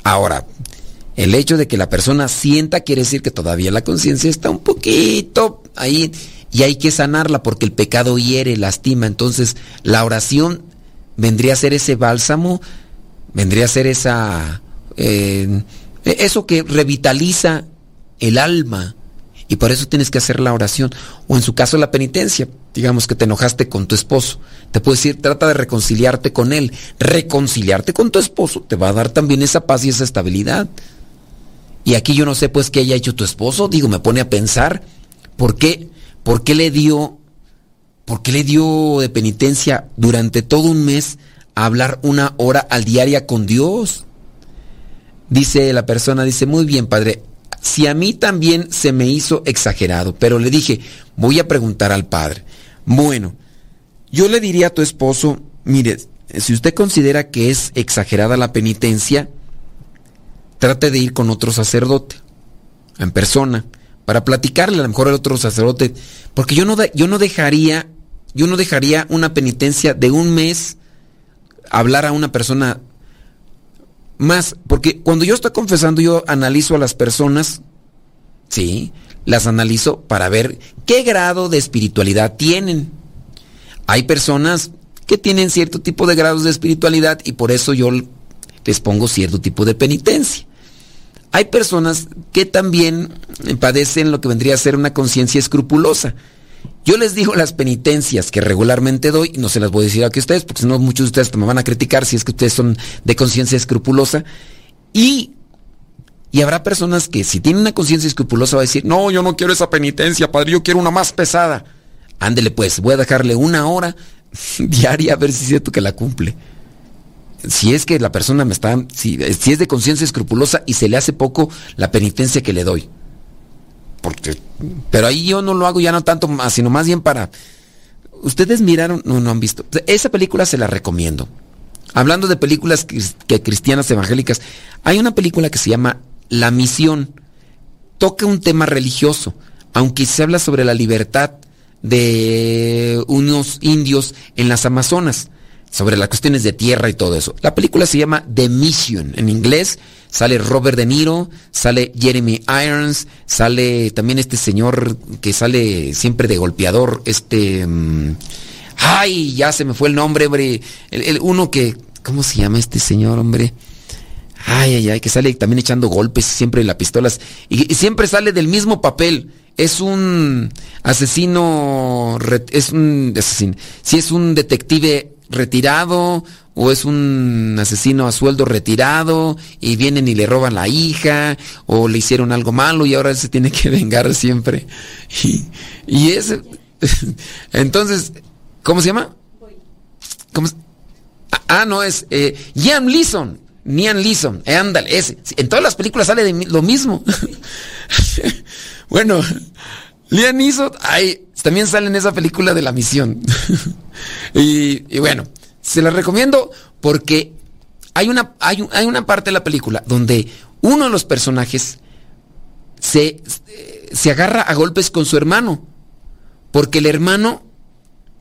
Ahora, el hecho de que la persona sienta quiere decir que todavía la conciencia está un poquito ahí y hay que sanarla porque el pecado hiere, lastima. Entonces, la oración vendría a ser ese bálsamo vendría a ser esa... Eh, eso que revitaliza el alma. Y por eso tienes que hacer la oración. O en su caso la penitencia. Digamos que te enojaste con tu esposo. Te puedo decir, trata de reconciliarte con él. Reconciliarte con tu esposo te va a dar también esa paz y esa estabilidad. Y aquí yo no sé pues qué haya hecho tu esposo. Digo, me pone a pensar. ¿Por qué? ¿Por qué le dio, por qué le dio de penitencia durante todo un mes a hablar una hora al diaria con Dios? Dice la persona, dice, muy bien, padre, si a mí también se me hizo exagerado, pero le dije, voy a preguntar al padre. Bueno, yo le diría a tu esposo, mire, si usted considera que es exagerada la penitencia, trate de ir con otro sacerdote, en persona, para platicarle a lo mejor al otro sacerdote, porque yo no, yo no dejaría, yo no dejaría una penitencia de un mes hablar a una persona más, porque cuando yo estoy confesando, yo analizo a las personas, sí, las analizo para ver qué grado de espiritualidad tienen. Hay personas que tienen cierto tipo de grados de espiritualidad y por eso yo les pongo cierto tipo de penitencia. Hay personas que también padecen lo que vendría a ser una conciencia escrupulosa. Yo les digo las penitencias que regularmente doy, y no se las voy a decir aquí a ustedes, porque si no muchos de ustedes me van a criticar si es que ustedes son de conciencia escrupulosa. Y, y habrá personas que si tienen una conciencia escrupulosa va a decir, no, yo no quiero esa penitencia, padre, yo quiero una más pesada. Ándele pues, voy a dejarle una hora diaria a ver si es cierto que la cumple. Si es que la persona me está, si, si es de conciencia escrupulosa y se le hace poco la penitencia que le doy porque, pero ahí yo no lo hago ya no tanto más, sino más bien para... Ustedes miraron, no, no han visto. Esa película se la recomiendo. Hablando de películas que cristianas evangélicas, hay una película que se llama La Misión. Toca un tema religioso, aunque se habla sobre la libertad de unos indios en las Amazonas, sobre las cuestiones de tierra y todo eso. La película se llama The Mission en inglés Sale Robert De Niro, sale Jeremy Irons, sale también este señor que sale siempre de golpeador, este... Mm, ay, ya se me fue el nombre, hombre. El, uno que... ¿Cómo se llama este señor, hombre? Ay, ay, ay, que sale también echando golpes siempre las pistolas. Y, siempre sale del mismo papel. Es un asesino, es un asesino. Si es un detective retirado o es un asesino a sueldo retirado y vienen y le roban la hija o le hicieron algo malo y ahora se tiene que vengar siempre. Y, es... Entonces, ¿cómo se llama? ¿Cómo ah, no, es eh, Ian Leeson. Ian Leeson, eh, ándale, ese. En todas las películas sale de lo mismo. bueno, Liam Neeson, también sale en esa película de la misión. y, y bueno, se la recomiendo porque hay una, hay, hay una parte de la película donde uno de los personajes se, se agarra a golpes con su hermano. Porque el hermano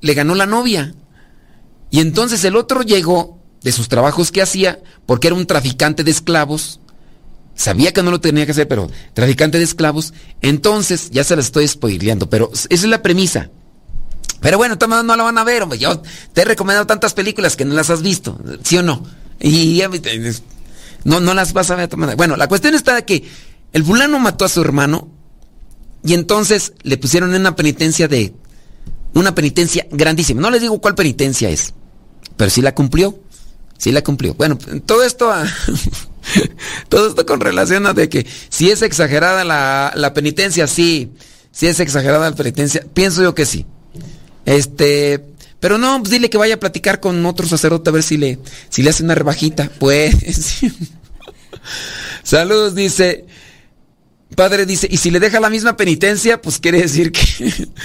le ganó la novia. Y entonces el otro llegó de sus trabajos que hacía, porque era un traficante de esclavos. Sabía que no lo tenía que hacer, pero traficante de esclavos. Entonces, ya se las estoy spoileando, pero esa es la premisa. Pero bueno, no la van a ver, hombre. Yo te he recomendado tantas películas que no las has visto, ¿sí o no? Y no, no las vas a ver. Bueno, la cuestión está de que el fulano mató a su hermano y entonces le pusieron en una penitencia de... Una penitencia grandísima. No les digo cuál penitencia es, pero sí la cumplió. Sí la cumplió. Bueno, todo esto... todo esto con relación a de que si es exagerada la, la penitencia, sí. Si es exagerada la penitencia, pienso yo que sí. Este, pero no, pues dile que vaya a platicar con otro sacerdote a ver si le, si le hace una rebajita. Pues. Saludos, dice. Padre dice, y si le deja la misma penitencia, pues quiere decir que,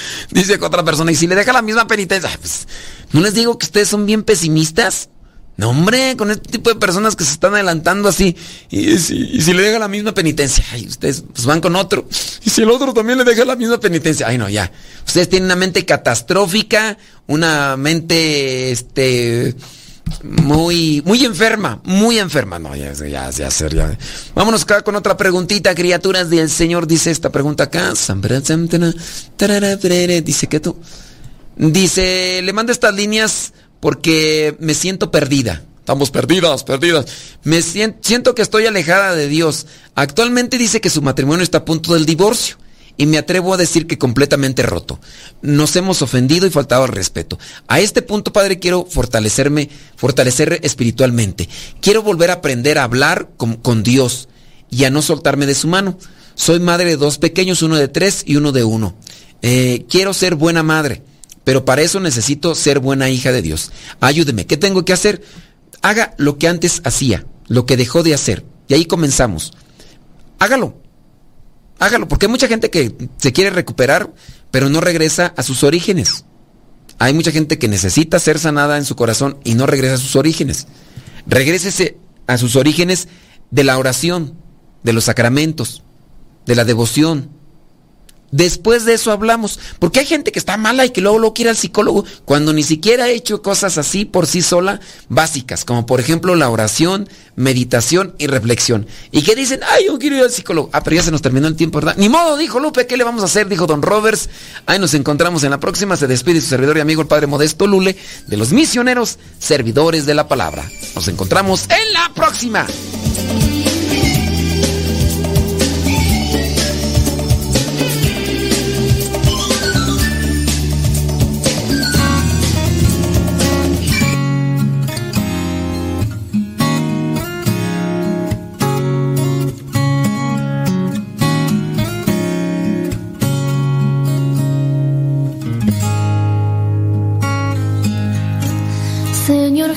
dice otra persona, y si le deja la misma penitencia, pues, no les digo que ustedes son bien pesimistas. No, hombre, con este tipo de personas que se están adelantando así. Y, si, le deja la misma penitencia, ay, ustedes pues van con otro. Y si el otro también le deja la misma penitencia, ay, no, ya. Ustedes tienen una mente catastrófica, una mente, este, muy, muy enferma, muy enferma. No, ya, ya, ya, ya. Vámonos acá con otra preguntita, criaturas del Señor. Dice esta pregunta acá. Dice que tú. Dice, le manda estas líneas porque me siento perdida. estamos perdidas, perdidas. Me siento, siento que estoy alejada de Dios. Actualmente dice que su matrimonio está a punto del divorcio y me atrevo a decir que completamente roto. Nos hemos ofendido y faltado al respeto. A este punto, Padre, quiero fortalecerme, fortalecer espiritualmente. Quiero volver a aprender a hablar con, con Dios y a no soltarme de su mano. Soy madre de dos pequeños, uno de tres y uno de uno. Eh, quiero ser buena madre, pero para eso necesito ser buena hija de Dios. Ayúdeme, ¿qué tengo que hacer? Haga lo que antes hacía, lo que dejó de hacer. Y ahí comenzamos. Hágalo hágalo, porque hay mucha gente que se quiere recuperar, pero no regresa a sus orígenes. Hay mucha gente que necesita ser sanada en su corazón y no regresa a sus orígenes. Regrésese a sus orígenes de la oración, de los sacramentos, de la devoción, Después de eso hablamos. Porque hay gente que está mala y que luego lo quiere al psicólogo cuando ni siquiera ha hecho cosas así por sí sola básicas, como por ejemplo la oración, meditación y reflexión. Y que dicen, ay, yo quiero ir al psicólogo. Ah, pero ya se nos terminó el tiempo, ¿verdad? Ni modo, dijo Lupe, ¿qué le vamos a hacer? Dijo Don Roberts. Ahí nos encontramos en la próxima. Se despide su servidor y amigo el Padre Modesto Lule de los misioneros servidores de la palabra. Nos encontramos en la próxima.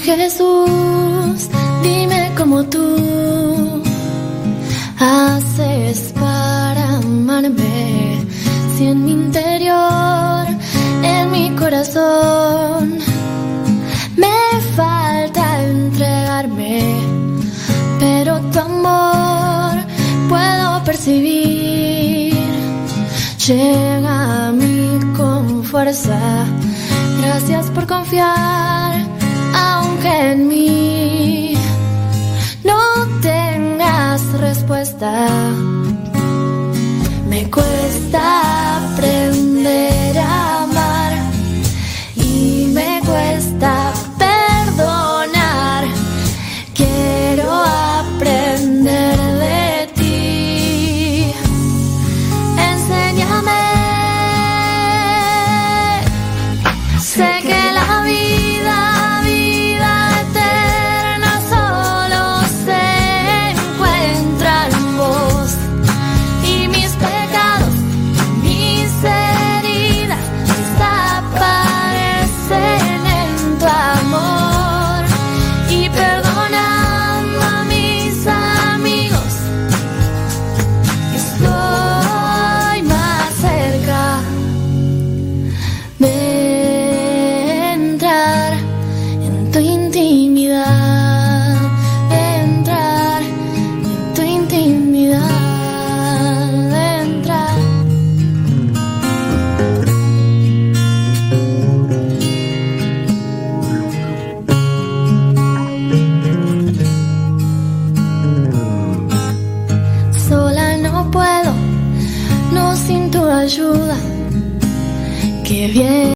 Jesús, dime cómo tú haces para amarme. Si en mi interior, en mi corazón, me falta entregarme, pero tu amor puedo percibir. Llega a mí con fuerza. Gracias por confiar aunque en mí no tengas respuesta. Me cuesta